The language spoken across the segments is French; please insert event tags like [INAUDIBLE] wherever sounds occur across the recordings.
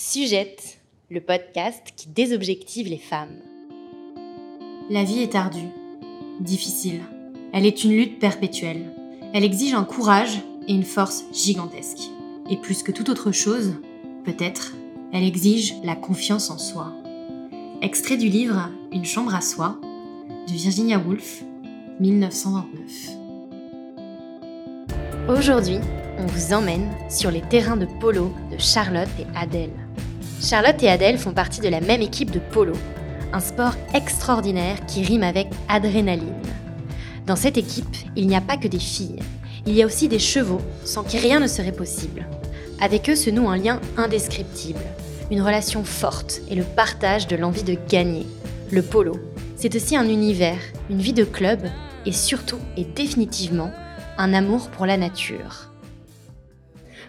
Sujette, le podcast qui désobjective les femmes. La vie est ardue, difficile. Elle est une lutte perpétuelle. Elle exige un courage et une force gigantesques. Et plus que toute autre chose, peut-être, elle exige la confiance en soi. Extrait du livre Une chambre à soi de Virginia Woolf, 1929. Aujourd'hui, on vous emmène sur les terrains de polo de Charlotte et Adèle. Charlotte et Adèle font partie de la même équipe de polo, un sport extraordinaire qui rime avec adrénaline. Dans cette équipe, il n'y a pas que des filles, il y a aussi des chevaux sans qui rien ne serait possible. Avec eux se noue un lien indescriptible, une relation forte et le partage de l'envie de gagner. Le polo, c'est aussi un univers, une vie de club et surtout et définitivement un amour pour la nature.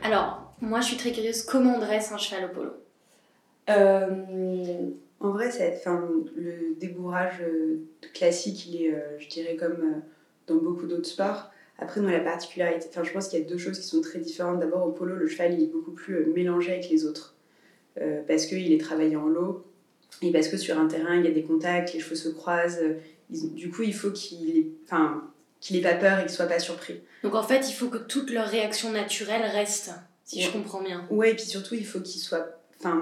Alors, moi je suis très curieuse, comment on dresse un cheval au polo? En vrai, enfin, le débourrage euh, classique, il est, euh, je dirais, comme dans beaucoup d'autres sports. Après, nous, la particularité, enfin, je pense qu'il y a deux choses qui sont très différentes. D'abord, au polo, le cheval il est beaucoup plus mélangé avec les autres. parce qu'il est travaillé en lot et parce que sur un terrain, il y a des contacts, les chevaux se croisent. du coup, il faut qu'il ait, enfin, qu'il ait pas peur et qu'il soit pas surpris. Donc en fait, il faut que toute leur réaction naturelle reste, si je comprends bien. Ouais, et puis surtout, il faut qu'il soit, enfin,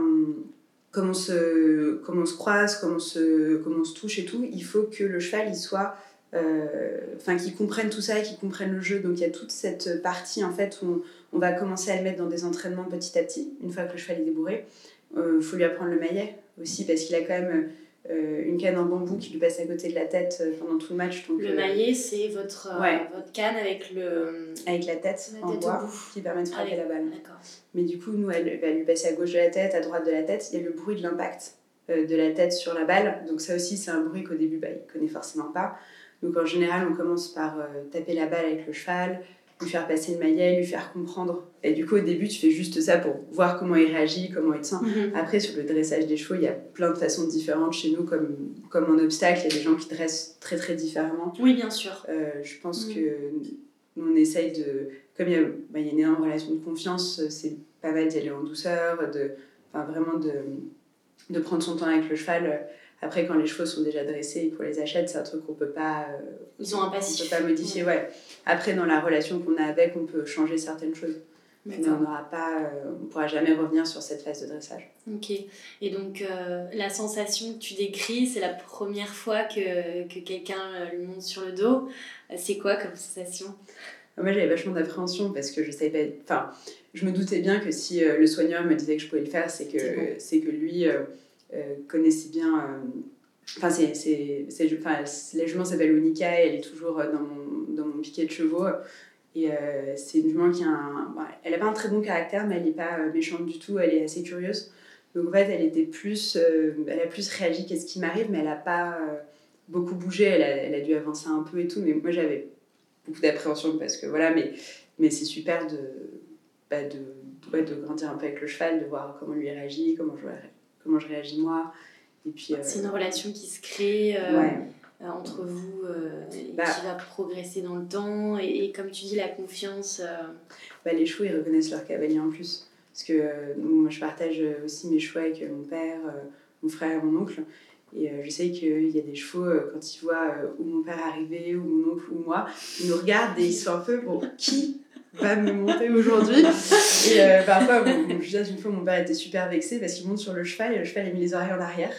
comme on se, on croise, comme on se, on touche et tout, il faut que le cheval, il soit, euh, enfin, qu'il comprenne tout ça et qu'il comprenne le jeu. Donc il y a toute cette partie en fait où on, va commencer à le mettre dans des entraînements petit à petit, une fois que le cheval est débourré. Il euh, faut lui apprendre le maillet aussi parce qu'il a quand même euh, une canne en bambou qui lui passe à côté de la tête euh, pendant tout le match. Donc, le maillet, c'est votre, euh, votre canne avec le... Avec la tête en bois qui permet de frapper la balle. Mais du coup, nous, elle va lui passer à gauche de la tête, à droite de la tête. Il y a le bruit de l'impact de la tête sur la balle. Donc ça aussi, c'est un bruit qu'au début, bah, il ne connaît forcément pas. Donc en général, on commence par taper la balle avec le cheval, lui faire passer le maillet, lui faire comprendre. Et du coup, au début, tu fais juste ça pour voir comment il réagit, comment il te sent. Mhm. Après, sur le dressage des chevaux, il y a plein de façons différentes chez nous, comme, comme en obstacle, il y a des gens qui dressent très très différemment. Oui, bien sûr. Euh, je pense mhm. que nous, on essaye de. Comme il y, a, bah, il y a une énorme relation de confiance, c'est pas mal d'y aller en douceur, de, enfin, vraiment de, de prendre son temps avec le cheval après, quand les chevaux sont déjà dressés et qu'on les achète, c'est un truc qu'on peut pas. Euh, Ils ont un passif. peut pas modifier, ouais. Après, dans la relation qu'on a avec, on peut changer certaines choses. Mais on n'aura pas, euh, on pourra jamais revenir sur cette phase de dressage. Ok. Et donc, euh, la sensation que tu décris, c'est la première fois que, que quelqu'un lui monte sur le dos. C'est quoi comme sensation? Moi, j'avais vachement d'appréhension parce que je savais pas. Enfin, je me doutais bien que si le soigneur me disait que je pouvais le faire, c'est que, c'est que lui euh, connaissait bien. Euh, enfin, c'est, c'est, c'est, la jument s'appelle Onika et elle est toujours euh, dans mon, dans mon piquet de chevaux. Et c'est une jument qui a un. elle n'a pas un très bon caractère, mais elle n'est pas méchante du tout, elle est assez curieuse. Donc en fait, elle était plus. elle a plus réagi qu'est-ce qui m'arrive, mais elle n'a pas beaucoup bougé, elle a, elle a, dû avancer un peu et tout. Mais moi, j'avais beaucoup d'appréhension parce que voilà, mais, mais c'est super de, bah, de, ouais, de grandir un peu avec le cheval, de voir comment lui réagit, comment je comment je réagis moi. Et puis, euh, c'est une relation qui se crée euh, euh, entre vous et bah qui va progresser dans le temps. Et, comme tu dis, la confiance. Bah, les chevaux, ils reconnaissent leur cavalier en plus. Parce que moi, je partage aussi mes chevaux avec mon père, mon frère mon oncle. Et je sais qu'il y a des chevaux, quand ils voient ou mon père arriver, ou mon oncle, ou moi, ils nous regardent et ils sont un peu, bon, qui va me monter aujourd'hui. Et euh, parfois, bon, je une fois, mon père était super vexé parce qu'il monte sur le cheval et le cheval a mis les oreilles en arrière.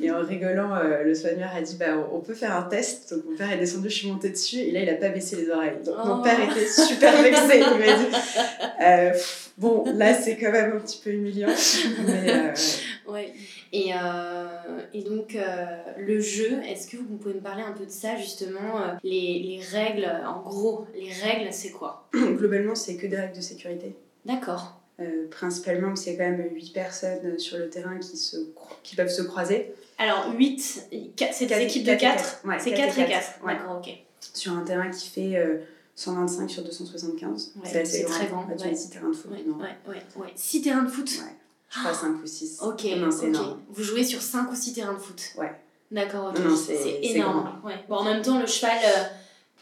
Et en rigolant, euh, le soigneur a dit bah, on peut faire un test. Donc mon père est descendu, je suis montée dessus et là il a pas baissé les oreilles. Donc mon père était super vexé. Il m'a dit euh, bon, là c'est quand même un petit peu humiliant. Mais, ouais. Et, et donc le jeu, est-ce que vous pouvez me parler un peu de ça justement les, les règles, en gros, les règles c'est quoi? [CLEARS THROAT] Globalement, c'est que des règles de sécurité. D'accord. Euh, principalement a quand même 8 personnes sur le terrain qui, se, qui peuvent se croiser. Alors 8, c'est des équipes de 4 C'est 4 et 4, d'accord, ok. Sur un terrain qui fait 125 euh, sur 275. c'est très grand. Tu as 6 terrains de foot. Ouais, ouais, ouais, 6 terrains de foot Ouais. Je crois 5 ou 6. Ok, c'est énorme. Vous jouez sur 5 ou 6 terrains de foot Ouais. D'accord, ok. C'est énorme. Ouais. Bon, en même temps, le cheval, euh,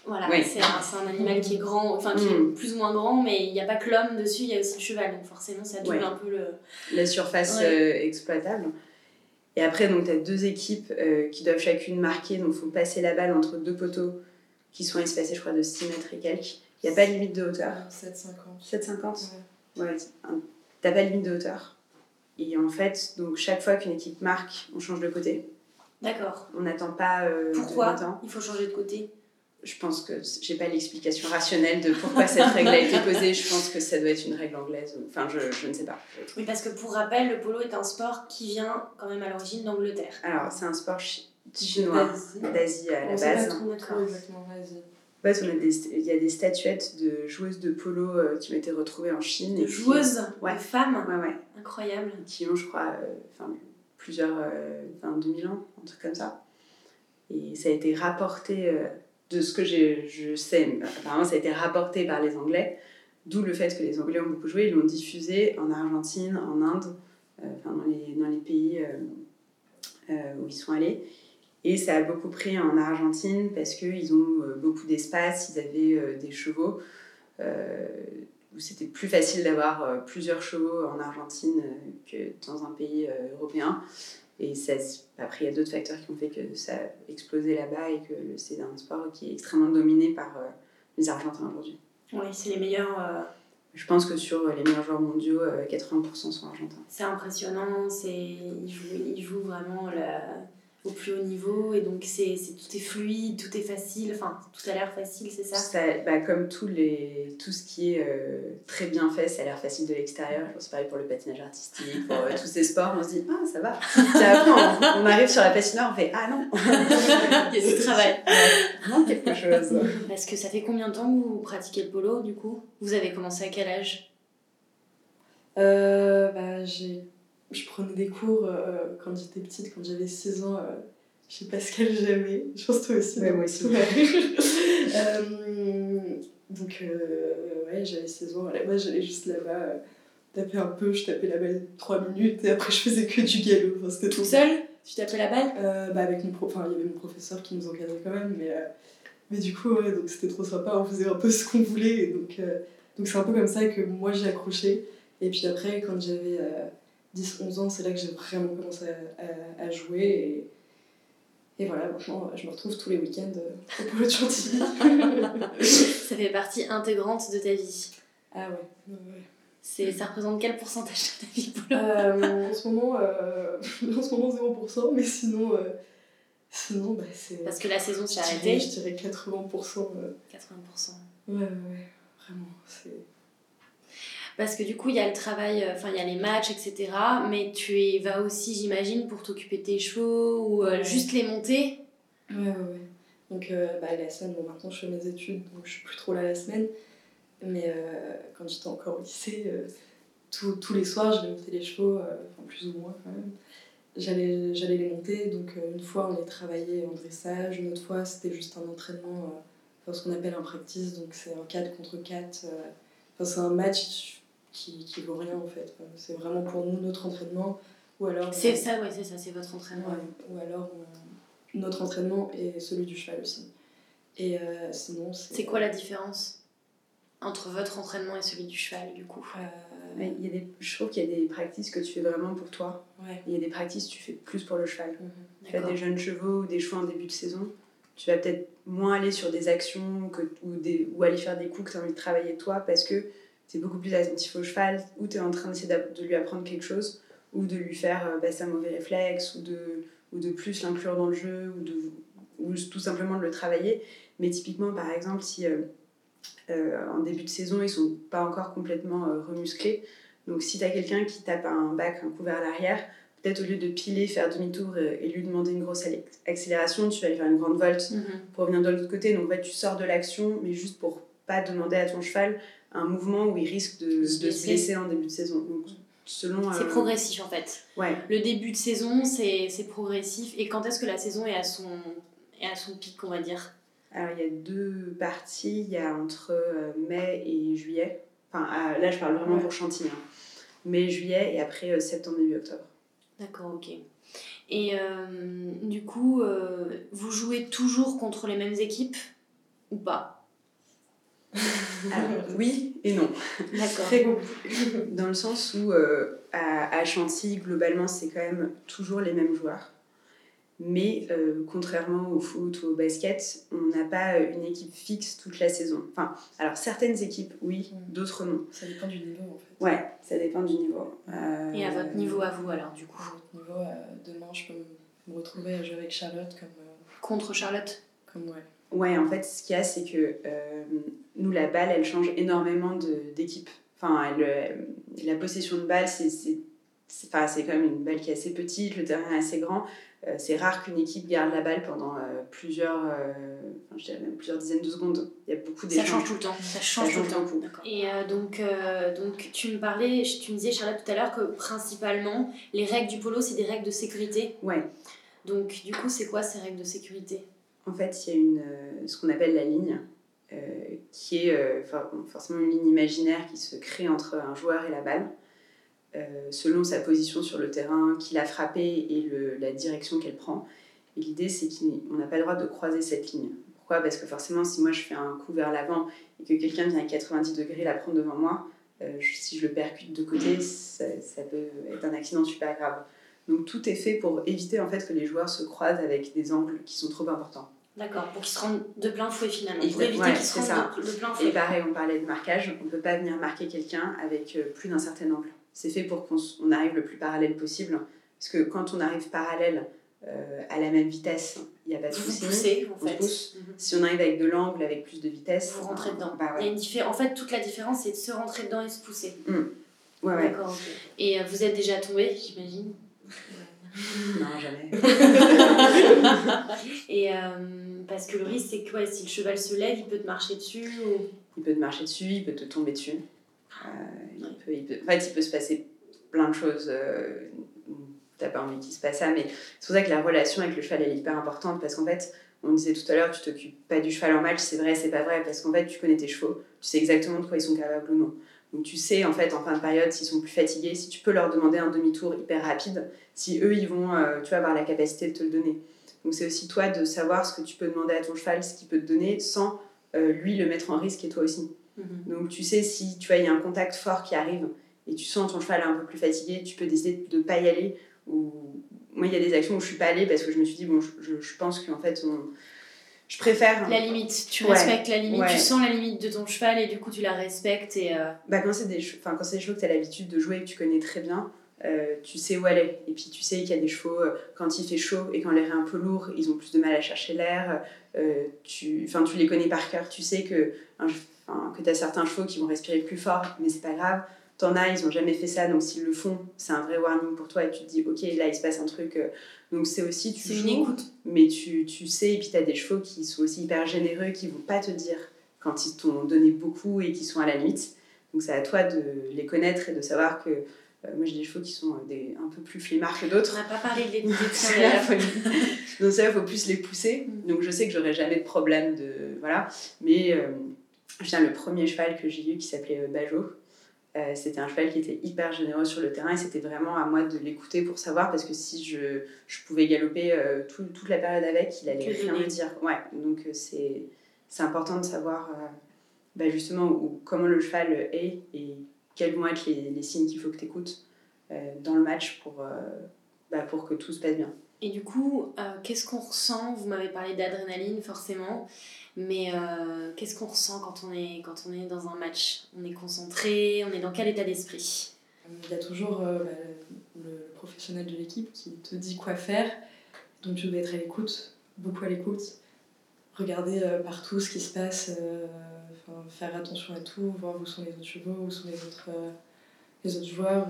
Voilà, c'est un, c'est un animal qui est grand, enfin qui Mm. est plus ou moins grand, mais il n'y a pas que l'homme dessus, il y a aussi le cheval, donc forcément ça double Ouais. un peu le. la surface Ouais. euh, exploitable. Et après, donc, tu as deux équipes euh, qui doivent chacune marquer, donc il faut passer la balle entre deux poteaux qui sont espacés, je crois, de 6 mètres et quelques. Il n'y a pas de limite de hauteur. 7,50. 7,50 Ouais. Ouais, t'as pas de limite de hauteur. Et en fait, donc chaque fois qu'une équipe marque, on change de côté. D'accord. On n'attend pas euh, Pourquoi il faut changer de côté? Je pense que j'ai pas l'explication rationnelle de pourquoi cette [LAUGHS] règle a été posée. Je pense que ça doit être une règle anglaise. Enfin, je, je ne sais pas. Oui, parce que pour rappel, le polo est un sport qui vient quand même à l'origine d'Angleterre. Alors, c'est un sport chi- chinois, D'Asie. à la On sait pas base. trop, exactement. En fait, on a des, il y a des statuettes de joueuses de polo euh, qui ont été retrouvées en Chine. et De qui- joueuses, Ouais. de femmes, Ouais, ouais. incroyable. Qui ont, je crois, euh, enfin, plusieurs, euh, enfin, 2000 ans, un truc comme ça. Et ça a été rapporté, euh, de ce que je sais, apparemment ça a été rapporté par les Anglais, d'où le fait que les Anglais ont beaucoup joué, ils l'ont diffusé en Argentine, en Inde, euh, enfin, dans, les, dans les pays euh, euh, où ils sont allés. Et ça a beaucoup pris en Argentine parce qu'ils ont euh, beaucoup d'espace, ils avaient euh, des chevaux, euh, où c'était plus facile d'avoir plusieurs chevaux en Argentine que dans un pays européen. Et ça, après, il y a d'autres facteurs qui ont fait que ça a explosé là-bas et que c'est un sport qui est extrêmement dominé par les Argentins aujourd'hui. Oui, c'est les meilleurs. euh, Je pense que sur les meilleurs joueurs mondiaux, euh, 80% sont argentins. c'est impressionnant, ils jouent, ils jouent vraiment la- au plus haut niveau et donc c'est c'est- tout est fluide, tout est facile, enfin tout a l'air facile, c'est ça? Ça, bah, comme tous les, tout ce qui est euh, très bien fait, ça a l'air facile de l'extérieur. Je pense que c'est pareil pour le patinage artistique, pour euh, tous ces sports. On se dit, ah, ça va. Après, on, on arrive sur la patinoire, on fait, ah non. [LAUGHS] Il y a du travail. [LAUGHS] Il manque quelque chose. Parce que ça fait combien de temps que vous pratiquez le polo du coup? Vous avez commencé à quel âge? Euh, bah, j'ai... Je prenais des cours euh, quand j'étais petite, quand j'avais 6 ans. Euh, je sais pas ce qu'elle j'avais. Je pense toi aussi. Ouais, moi aussi. Ouais. [LAUGHS] Euh, donc, euh, ouais, j'avais 16 ans. Base, j'allais juste là-bas taper un peu. Je tapais la balle 3 minutes et après, je faisais que du galop. Enfin, c'était trop Toute seule Tu tapais la balle? Bah avec mon pro... enfin, il y avait mon professeur qui nous encadrait quand même, mais, mais du coup, ouais, donc c'était trop sympa, on faisait un peu ce qu'on voulait, et donc donc c'est un peu comme ça que moi j'ai accroché. Et puis après, quand j'avais 10-11 ans, c'est là que j'ai vraiment commencé à, à, à jouer, et, et voilà, maintenant je me retrouve tous les week-ends euh, au polo de Chantilly. [LAUGHS] Ça fait partie intégrante de ta vie. ah ouais. C'est, ça représente quel pourcentage de ta vie polo? Euh, en, ce moment, euh, [LAUGHS] en ce moment 0%, mais sinon, euh, sinon bah, c'est... Parce que la saison s'est arrêtée. je dirais 80%. euh, 80%. Ouais, ouais, ouais, vraiment. C'est... Parce que du coup, il y a le travail, euh, enfin, il y a les matchs, etc. Mais tu y vas aussi, j'imagine, pour t'occuper de tes chevaux ou euh, Ouais. juste les monter. Ouais, ouais, ouais. Donc, euh, bah, la semaine, bon, maintenant je fais mes études, donc je suis plus trop là la semaine. Mais euh, quand j'étais encore au lycée, euh, tous- tous les soirs, j'allais monter les chevaux, enfin plus ou moins quand même. J'allais, j'allais les monter, donc une fois on les travaillait en dressage, une autre fois c'était juste un entraînement, enfin, ce qu'on appelle un practice, donc c'est un 4 contre 4. euh, enfin, c'est un match qui, qui vaut rien en fait. C'est vraiment pour nous notre entraînement, ou alors. C'est ça, ouais, c'est ça, c'est votre entraînement. Ouais, ou alors on- notre entraînement et celui du cheval aussi. Et euh, sinon, c'est. C'est quoi la différence entre votre entraînement et celui du cheval, du coup? Euh, il y a des, je trouve qu'il y a des practices que tu fais vraiment pour toi. ouais. Il y a des practices que tu fais plus pour le cheval. Mhm. Tu as des jeunes chevaux ou des chevaux en début de saison, tu vas peut-être moins aller sur des actions que, ou, des, ou aller faire des coups que tu as envie de travailler toi parce que tu es beaucoup plus attentif au cheval ou tu es en train d'essayer de lui apprendre quelque chose ou de lui faire euh, baisser un mauvais réflexe ou de, ou de plus l'inclure dans le jeu ou, de, ou tout simplement de le travailler. Mais typiquement, par exemple, si euh, euh, en début de saison ils sont pas encore complètement euh, remusclés, donc si tu as quelqu'un qui tape un bac, un coup vers l'arrière, peut-être au lieu de piler, faire demi-tour et lui demander une grosse accélération, tu vas aller faire une grande volte Mhm. pour revenir de l'autre côté. Donc en fait, tu sors de l'action, mais juste pour pas demander à ton cheval un mouvement où il risque de, de Se se blesser. en début de saison. Donc selon. C'est euh, progressif en fait. Ouais. Le début de saison, c'est progressif. Et quand est-ce que la saison est à son, est à son pic, on va dire? Alors il y a deux parties. Il y a entre euh, mai et juillet. Enfin là, je parle vraiment Ouais. pour Chantilly. hein. Mai, juillet et après euh, septembre, début octobre. D'accord, ok. Et euh, du coup, vous jouez toujours contre les mêmes équipes ou pas? [LAUGHS] Alors, oui et non. D'accord. Très compliqué. Dans le sens où euh, à, à Chantilly, globalement, c'est quand même toujours les mêmes joueurs. Mais euh, contrairement au foot ou au basket, on n'a pas une équipe fixe toute la saison. Enfin, alors certaines équipes, oui, Mm. d'autres non. Ça dépend du niveau en fait. Ouais, ça dépend du niveau. Euh, Et à votre niveau, à vous alors, du coup? À votre niveau, euh, demain, je peux me- me retrouver à jouer avec Charlotte comme. euh, Contre Charlotte? comme ouais. Ouais, en fait, ce qu'il y a, c'est que euh, nous, la balle, elle change énormément de- d'équipe. Enfin, elle, euh, la possession de balle, c'est enfin, c'est quand même une balle qui est assez petite, le terrain est assez grand. Euh, c'est rare qu'une équipe garde la balle pendant euh, plusieurs, euh, enfin, je dirais même plusieurs dizaines de secondes. Il y a beaucoup Ça d'échanges. change tout le temps. Ça change, tout le temps. Et euh, donc, euh, donc, tu me parlais, tu me disais, Charlotte, tout à l'heure, que principalement, les règles du polo, c'est des règles de sécurité. Ouais. Donc, du coup, c'est quoi ces règles de sécurité? En fait, il y a une, euh, ce qu'on appelle la ligne, euh, qui est euh, for- forcément une ligne imaginaire qui se crée entre un joueur et la balle, selon sa position sur le terrain, qui l'a frappé et la direction qu'elle prend. Et l'idée, c'est qu'on n'a pas le droit de croiser cette ligne. Pourquoi? Parce que forcément, si moi je fais un coup vers l'avant et que quelqu'un vient à 90 degrés la prendre devant moi, si je le percute de côté, ça, ça peut être un accident super grave. Donc tout est fait pour éviter en fait que les joueurs se croisent avec des angles qui sont trop importants. D'accord, pour qu'ils se rendent de plein fouet finalement. Pour Exact- éviter ouais, qu'ils se rendent de, de plein Et fouet. pareil, on parlait de marquage, on ne peut pas venir marquer quelqu'un avec euh, plus d'un certain angle. C'est fait pour qu'on arrive le plus parallèle possible. Parce que quand on arrive parallèle euh, à la même vitesse, il n'y a pas de Vous vous souci. poussez en on fait. pousse. Mhm. Si on arrive avec de l'angle, avec plus de vitesse, Vous rentrez dedans. Bah Il y a une diffé- En fait, toute la différence, c'est de se rentrer dedans et se pousser. Ouais, ouais. D'accord. Et euh, vous êtes déjà tombé, j'imagine? [LAUGHS] Non, jamais. [LAUGHS] Et euh, parce que le risque, c'est que ouais, si le cheval se lève, il peut te marcher dessus. Ou... Il peut te marcher dessus, il peut te tomber dessus. Euh, il Ouais. peut, il peut- En fait, il peut se passer plein de choses. Euh, T'as pas envie qu'il se passe ça, mais c'est pour ça que la relation avec le cheval elle est hyper importante parce qu'en fait, on disait tout à l'heure, tu t'occupes pas du cheval en match, c'est vrai, c'est pas vrai, parce qu'en fait, tu connais tes chevaux, tu sais exactement de quoi ils sont capables ou non. Donc tu sais en fait en fin de période s'ils sont plus fatigués, si tu peux leur demander un demi-tour hyper rapide, si eux ils vont, euh, tu vas avoir la capacité de te le donner. Donc c'est aussi toi de savoir ce que tu peux demander à ton cheval, ce qu'il peut te donner, sans euh, lui le mettre en risque et toi aussi. Mhm. Donc tu sais si tu vois il y a un contact fort qui arrive et tu sens ton cheval un peu plus fatigué, tu peux décider de ne pas y aller. Ou moi il y a des actions où je suis pas allée parce que je me suis dit bon je, je- je pense qu'en fait on... je préfère. La limite, tu Ouais. respectes la limite, Ouais. tu sens la limite de ton cheval et du coup tu la respectes. Et, euh, Bah, quand c'est des, che- enfin, quand c'est des chevaux que tu as l'habitude de jouer et que tu connais très bien, euh, tu sais où aller. Et puis tu sais qu'il y a des chevaux, euh, quand il fait chaud et quand l'air est un peu lourd, ils ont plus de mal à chercher l'air. Tu, enfin, tu les connais par cœur. Tu sais que, que tu as certains chevaux qui vont respirer plus fort, mais c'est pas grave. T'en as, ils ont jamais fait ça, donc s'ils le font, c'est un vrai warning pour toi et tu te dis, ok, là il se passe un truc. euh, donc c'est aussi, tu joues, une écoute. mais tu, tu sais, et puis tu as des chevaux qui sont aussi hyper généreux, qui vont pas te dire quand ils t'ont donné beaucoup et qui sont à la limite. Donc c'est à toi de les connaître et de savoir que euh, moi j'ai des chevaux qui sont euh, des, un peu plus flemmards que On d'autres. n'a pas parlé de d'ailleurs. [LAUGHS] faut- Donc ça, il faut plus les pousser. Mm. Donc je sais que j'aurai jamais de problème de... Voilà. Mais euh, je tiens, le premier cheval que j'ai eu qui s'appelait euh, Bajo, euh, c'était un cheval qui était hyper généreux sur le terrain et c'était vraiment à moi de l'écouter pour savoir parce que si je, je pouvais galoper euh, tout- toute la période avec, il allait rien me dire. Ouais, donc euh, c'est c'est important de savoir euh, bah, justement où- comment le cheval est et quels vont être les, les signes qu'il faut que tu écoutes dans le match pour, bah, pour que tout se passe bien. Et du coup, qu'est-ce qu'on ressent? Vous m'avez parlé d'adrénaline forcément, mais euh, qu'est-ce qu'on ressent quand on, est, quand on est dans un match? On est concentré, on est dans quel état d'esprit? Il y a toujours euh, bah, le, professionnel de l'équipe qui te dit quoi faire. Donc tu dois être à l'écoute, beaucoup à l'écoute. Regarder euh, partout ce qui se passe, faire attention à tout, voir où sont les autres chevaux, où sont les autres, les autres joueurs.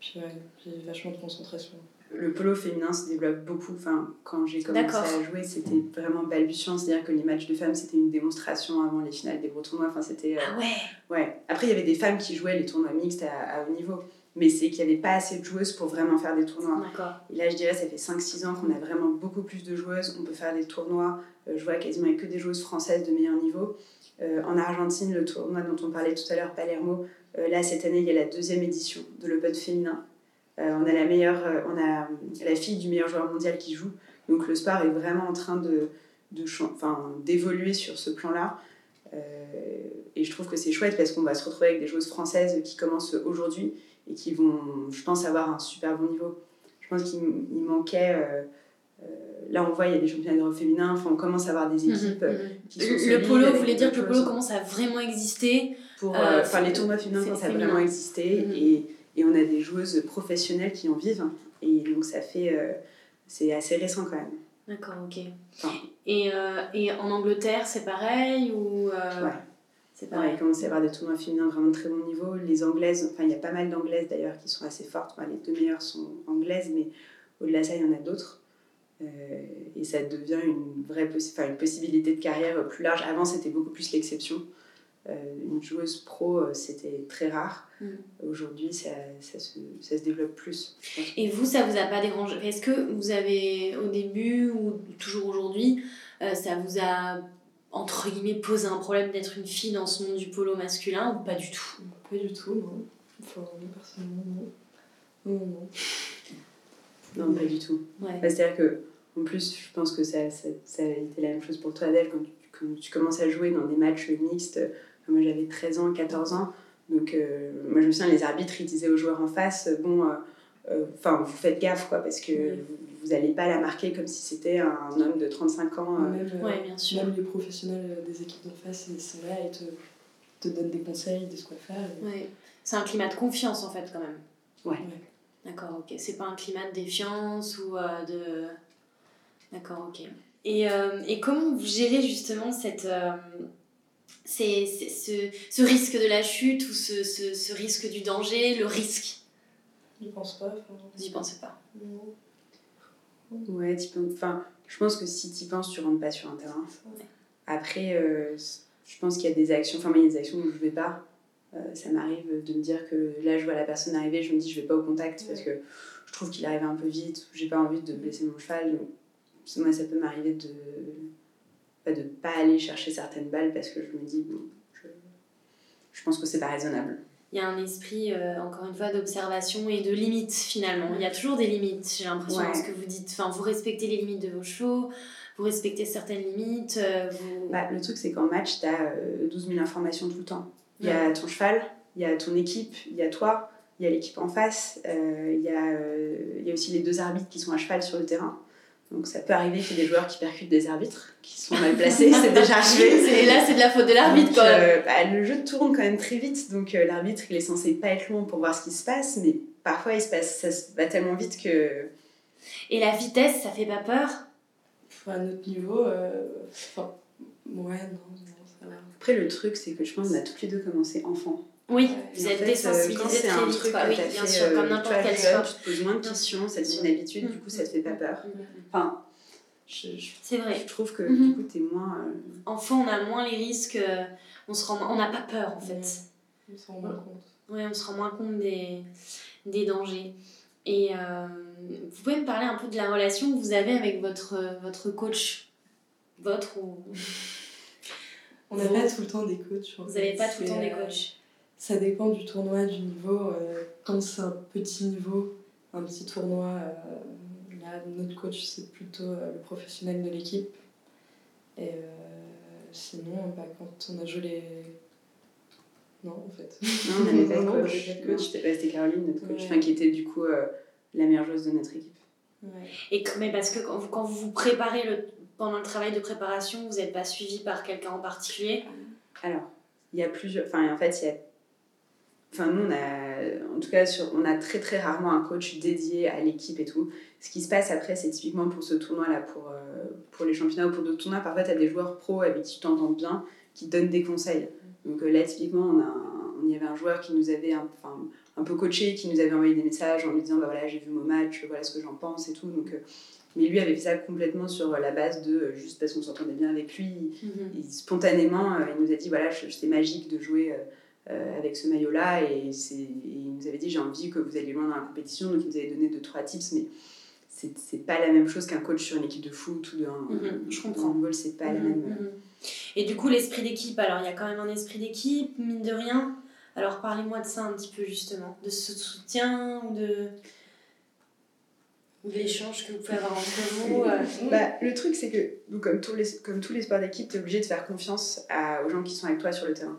Puis, ouais, puis vachement de concentration. Le polo féminin se développe beaucoup. Enfin, quand j'ai commencé à jouer, c'était vraiment balbutiant. C'est-à-dire que les matchs de femmes, c'était une démonstration avant les finales des gros tournois. Enfin, c'était. euh, Ah ouais Ouais. Après, il y avait des femmes qui jouaient les tournois mixtes à, à haut niveau. Mais c'est qu'il n'y avait pas assez de joueuses pour vraiment faire des tournois. Et là, je dirais, ça fait 5-6 ans qu'on a vraiment beaucoup plus de joueuses. On peut faire des tournois. Euh, je vois quasiment avec que des joueuses françaises de meilleur niveau. Euh, en Argentine, le tournoi dont on parlait tout à l'heure, Palermo, euh, là, cette année, il y a la deuxième édition de l'Open féminin. On a la meilleure, on a la fille du meilleur joueur mondial qui joue. Donc le sport est vraiment en train de, de enfin, d'évoluer sur ce plan-là. Et je trouve que c'est chouette parce qu'on va se retrouver avec des joueuses françaises qui commencent aujourd'hui et qui vont, je pense, avoir un super bon niveau. Je pense qu'il manquait là, on voit, il y a des championnats d'Europe féminins, enfin, on commence à avoir des mhm, équipes mhm. qui sont Le polo, vous voulez dire que le polo commence à vraiment exister pour, euh, Enfin, les tournois féminins commencent à vraiment exister mhm. et, et, on a des joueuses professionnelles qui en vivent. Et donc, ça fait. Euh, c'est assez récent quand même. D'accord, ok. et, euh, et en Angleterre, c'est pareil ou Ouais. C'est pareil? il commence à y avoir des tournois féminins vraiment de très bon niveau. Les anglaises, enfin, il y a pas mal d'anglaises d'ailleurs qui sont assez fortes. les deux meilleures sont anglaises, mais au-delà de ça, il y en a d'autres. Euh, et ça devient une vraie une possibilité de carrière plus large. Avant, c'était beaucoup plus l'exception. Euh, une joueuse pro, euh, c'était très rare. Mm. Aujourd'hui, ça, ça, se, ça, se, développe plus. Et vous, ça vous a pas dérangé? Est-ce que vous avez, au début ou toujours aujourd'hui, ça vous a, entre guillemets, posé un problème d'être une fille dans ce monde du polo masculin ou pas du tout? Pas du tout, non. Enfin, personnellement, non. Non, non. Non, pas du tout. Ouais. Bah, c'est-à-dire que en plus, je pense que ça, ça, ça, a été la même chose pour toi, Adèle, quand tu, quand tu commences à jouer dans des matchs mixtes. Moi, j'avais 13 ans, 14 ans. Donc, euh, moi, je me souviens, les arbitres, ils disaient aux joueurs en face bon, euh, euh, enfin, vous faites gaffe, quoi, parce que vous n'allez pas la marquer comme si c'était un homme de 35 ans. Même, bien sûr. même les professionnels des équipes d'en face, ils sont là et te, te donnent des conseils, de ce quoi faire. C'est un climat de confiance, en fait, quand même. Ouais. D'accord, ok. C'est pas un climat de défiance ou de D'accord, ok. Et, euh, et, comment vous gérez justement cette, euh, c'est, ce, ce, risque de la chute ou ce, ce, ce risque du danger, le risque? Je pense pas. Vous n'y pensez pas Non. Ouais, enfin, je pense que si tu penses, tu rentres pas sur un terrain. Après, euh, je pense qu'il y a des actions, enfin, il y a des actions où je vais pas. ça m'arrive de me dire que là, je vois la personne arriver, je me dis je vais pas au contact parce que je trouve qu'il arrive un peu vite, j'ai pas envie de blesser mon cheval. Donc moi, ça peut m'arriver de ne de pas aller chercher certaines balles parce que je me dis, bon, je, je pense que c'est pas raisonnable. Il y a un esprit, euh, encore une fois, d'observation et de limites finalement. Il y a toujours des limites, j'ai l'impression, ce que vous dites. Enfin, vous respectez les limites de vos chevaux, vous respectez certaines limites. Euh, vous... Bah, le truc, c'est qu'en match, tu as 12 000 informations tout le temps. Il y a ton cheval, il y a ton équipe, il y a toi, il y a l'équipe en face, euh, il, y a, il y a aussi les deux arbitres qui sont à cheval sur le terrain. Donc ça peut arriver qu'il y ait des joueurs qui percutent des arbitres, qui sont mal placés, c'est déjà arrivé. [LAUGHS] là, c'est de la faute de l'arbitre même. Euh, bah, le jeu tourne quand même très vite, donc euh, l'arbitre il est censé pas être long pour voir ce qui se passe, mais parfois il se passe, ça se va tellement vite que. Et la vitesse, ça fait pas peur? À notre niveau, euh... enfin, ouais, non. Après, le truc, c'est que je pense qu'on a toutes les deux commencé enfants. Oui, vous êtes désensibilisé très vite. Quoi. Oui, bien sûr, comme n'importe quel sport. Tu te poses moins de questions, ça devient une habitude, du coup, ça te fait pas peur. Enfin, c'est vrai. Je trouve que du coup, t'es moins. Euh, Enfant, on a moins les risques, euh, on se rend, on n'a pas peur en fait. On se rend moins compte. Oui, on se rend moins compte des, des dangers. Et euh, vous pouvez me parler un peu de la relation que vous avez avec votre, votre coach? Votre ou. On n'a pas tout le temps des coachs. Vous n'avez pas tout le temps des coachs ça dépend du tournoi, du niveau. Euh, quand c'est un petit niveau, un petit tournoi, euh, là, notre coach, c'est plutôt euh, le professionnel de l'équipe. Et sinon, bah, quand on a joué les. Non, en fait. Non, on n'avait [LAUGHS] pas de coach. coach. C'était Caroline, notre coach, qui était du coup la meilleure joueuse de notre équipe. Ouais. Et, mais parce que quand vous, quand vous vous préparez le, pendant le travail de préparation, vous n'êtes pas suivi par quelqu'un en particulier? Alors, il y a plusieurs. Enfin, en fait, il y a Enfin, nous, on a, en tout cas, sur, on a très très rarement un coach dédié à l'équipe et tout. Ce qui se passe après, c'est typiquement pour ce tournoi-là, pour, euh, pour les championnats ou pour d'autres tournois, parfois tu as des joueurs pros avec qui tu t'entends bien, qui te donnent des conseils. Donc euh, là, typiquement, on, a on y avait un joueur qui nous avait un, un peu coaché, qui nous avait envoyé des messages en lui disant bah voilà, j'ai vu mon match, voilà ce que j'en pense et tout. Donc, euh, mais lui avait fait ça complètement sur la base de juste parce qu'on s'entendait bien avec lui. Mm-hmm. spontanément, il nous a dit voilà, c'est magique de jouer euh, avec ce maillot-là. Et, il nous avait dit j'ai envie que vous alliez loin dans la compétition. Donc il nous avait donné deux, trois tips. Mais c'est pas la même chose qu'un coach sur une équipe de foot ou d'un mhm, je comprends c'est pas la mhm, même mhm. et du coup l'esprit d'équipe alors il y a quand même un esprit d'équipe mine de rien alors parlez-moi de ça un petit peu justement de ce soutien ou de l'échange que vous pouvez avoir entre vous [LAUGHS] euh. bah, Le truc, c'est que, comme, tous les, comme tous les sports d'équipe, tu es obligé de faire confiance à, aux gens qui sont avec toi sur le terrain.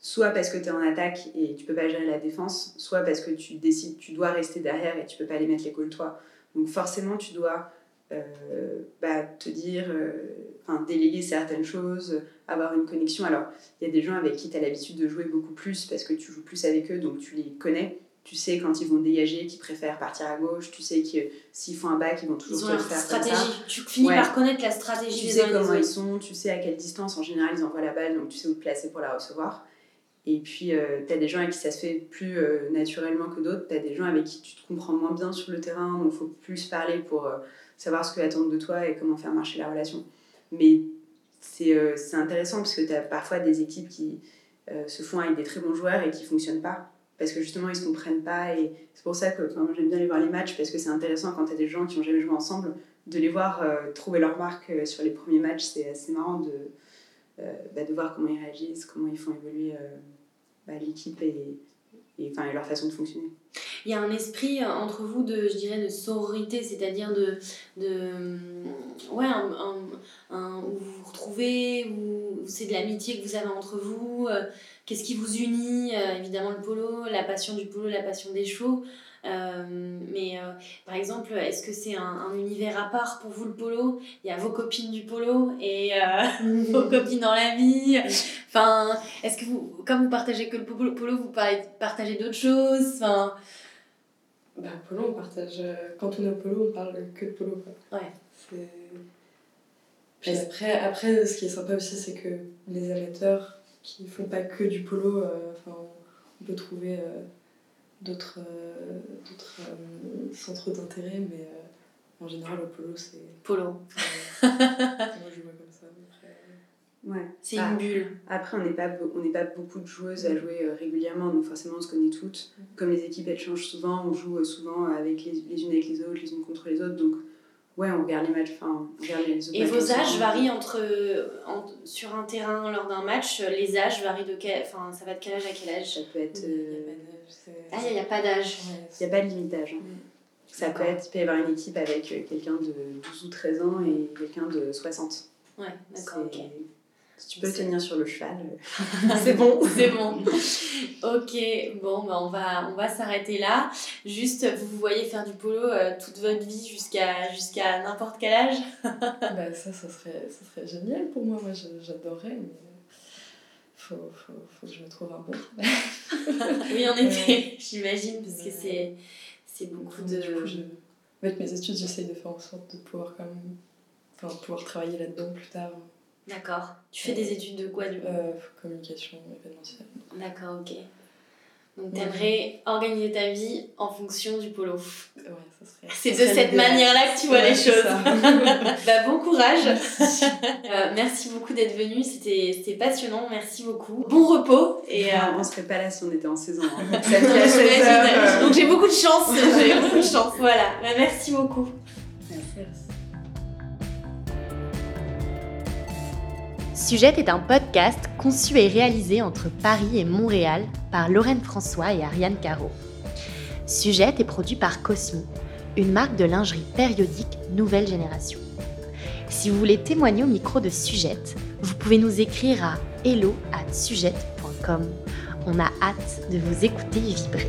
Soit parce que tu es en attaque et tu peux pas gérer la défense, soit parce que tu décides, tu dois rester derrière et tu peux pas les mettre les toi. Donc forcément, tu dois euh, bah, te dire, euh, déléguer certaines choses, avoir une connexion. Alors, il y a des gens avec qui tu as l'habitude de jouer beaucoup plus parce que tu joues plus avec eux, donc tu les connais tu sais quand ils vont dégager qu'ils préfèrent partir à gauche, tu sais que s'ils font un bac, ils vont toujours ils ont faire stratégie. Tu finis par connaître la stratégie tu sais comment ils sont, tu sais à quelle distance en général ils envoient la balle, donc tu sais où te placer pour la recevoir. Et puis, euh, tu as des gens avec qui ça se fait plus euh, naturellement que d'autres. Tu as des gens avec qui tu te comprends moins bien sur le terrain, donc il faut plus parler pour euh, savoir ce que attendent de toi et comment faire marcher la relation. Mais c'est intéressant parce que tu as parfois des équipes qui se font avec des très bons joueurs et qui fonctionnent pas parce que justement ils se comprennent pas et c'est pour ça que j'aime bien aller voir les matchs parce que c'est intéressant quand tu as des gens qui ont jamais joué ensemble de les voir euh, trouver leur marque euh, sur les premiers matchs. C'est assez marrant de, euh, bah, de voir comment ils réagissent comment ils font évoluer bah, l'équipe et, et, enfin, leur façon de fonctionner. Il y a un esprit entre vous de je dirais de sororité c'est-à-dire de, de ouais un, un, où vous vous retrouvez où c'est de l'amitié que vous avez entre vous Qu'est-ce qui vous unit euh, Évidemment le polo, la passion du polo, la passion des chevaux. Euh, mais euh, par exemple, est-ce que c'est un, univers à part pour vous le polo? Il y a vos copines du polo et [LAUGHS] vos copines dans la vie. Enfin, est-ce que vous, comme vous partagez que le polo, vous partagez d'autres choses? Enfin... Bah, polo, on partage. Quand on est au polo, on parle que de polo. Quoi. Ouais. Puis après, après, ce qui est sympa aussi, c'est que les amateurs qui font pas que du polo. Euh, enfin, on peut trouver euh, d'autres euh, d'autres centres d'intérêt, mais en général, le polo, c'est. Polo. [LAUGHS] moi, je vois comme ça. Ouais. C'est une bulle. Après, on n'est pas, on pas beaucoup de joueuses à jouer régulièrement, donc forcément, on se connaît toutes. Mm. Comme les équipes, elles changent souvent, on joue souvent avec les, les unes avec les autres, les unes contre les autres, donc Ouais, on regarde les matchs, enfin, on regarde les Et vos âges varient entre, sur un terrain lors d'un match, les âges varient de quel, enfin, ça va de quel âge à quel âge? Ça peut être. Euh, ah, il n'y a, pas d'âge. Il n'y a pas de limite d'âge. Hein. Ça peut être, il peut y avoir une équipe avec euh, quelqu'un de 12 ou 13 ans et quelqu'un de 60. Ouais, d'accord. Si tu peux tenir sur le cheval, [LAUGHS] c'est bon. c'est bon. Ok, bon, bah on va, on va s'arrêter là. Juste, vous vous voyez faire du polo euh, toute votre vie jusqu'à jusqu'à n'importe quel âge [LAUGHS] bah, Ça, ça serait, ça serait génial pour moi. Moi, j'adorerais, mais faut, faut, faut que je me trouve un bon [LAUGHS] oui, en effet, j'imagine, parce que c'est, c'est beaucoup de. Du coup, je... Avec mes études, j'essaye de faire en sorte de pouvoir quand même. Enfin, pouvoir travailler là-dedans plus tard. D'accord. Tu fais des études de quoi du coup? Euh, Communication événementielle. D'accord, ok. Donc t'aimerais organiser ta vie en fonction du polo. Ouais, ça serait. C'est de cette manière-là que tu vois les choses. [LAUGHS] bah, bon courage. euh, merci beaucoup d'être venu, c'était passionnant, merci beaucoup. Bon repos. Et euh... on serait pas là si on était en saison. Hein. [LAUGHS] Donc j'ai beaucoup de chance, [LAUGHS] j'ai beaucoup de chance. Voilà, bah, merci beaucoup. Sujette est un podcast conçu et réalisé entre Paris et Montréal par Lorraine François et Ariane Caro. Sujette est produit par Cosmi, une marque de lingerie périodique nouvelle génération. Si vous voulez témoigner au micro de Sujette, vous pouvez nous écrire à hello@sujette.com. On a hâte de vous écouter vibrer.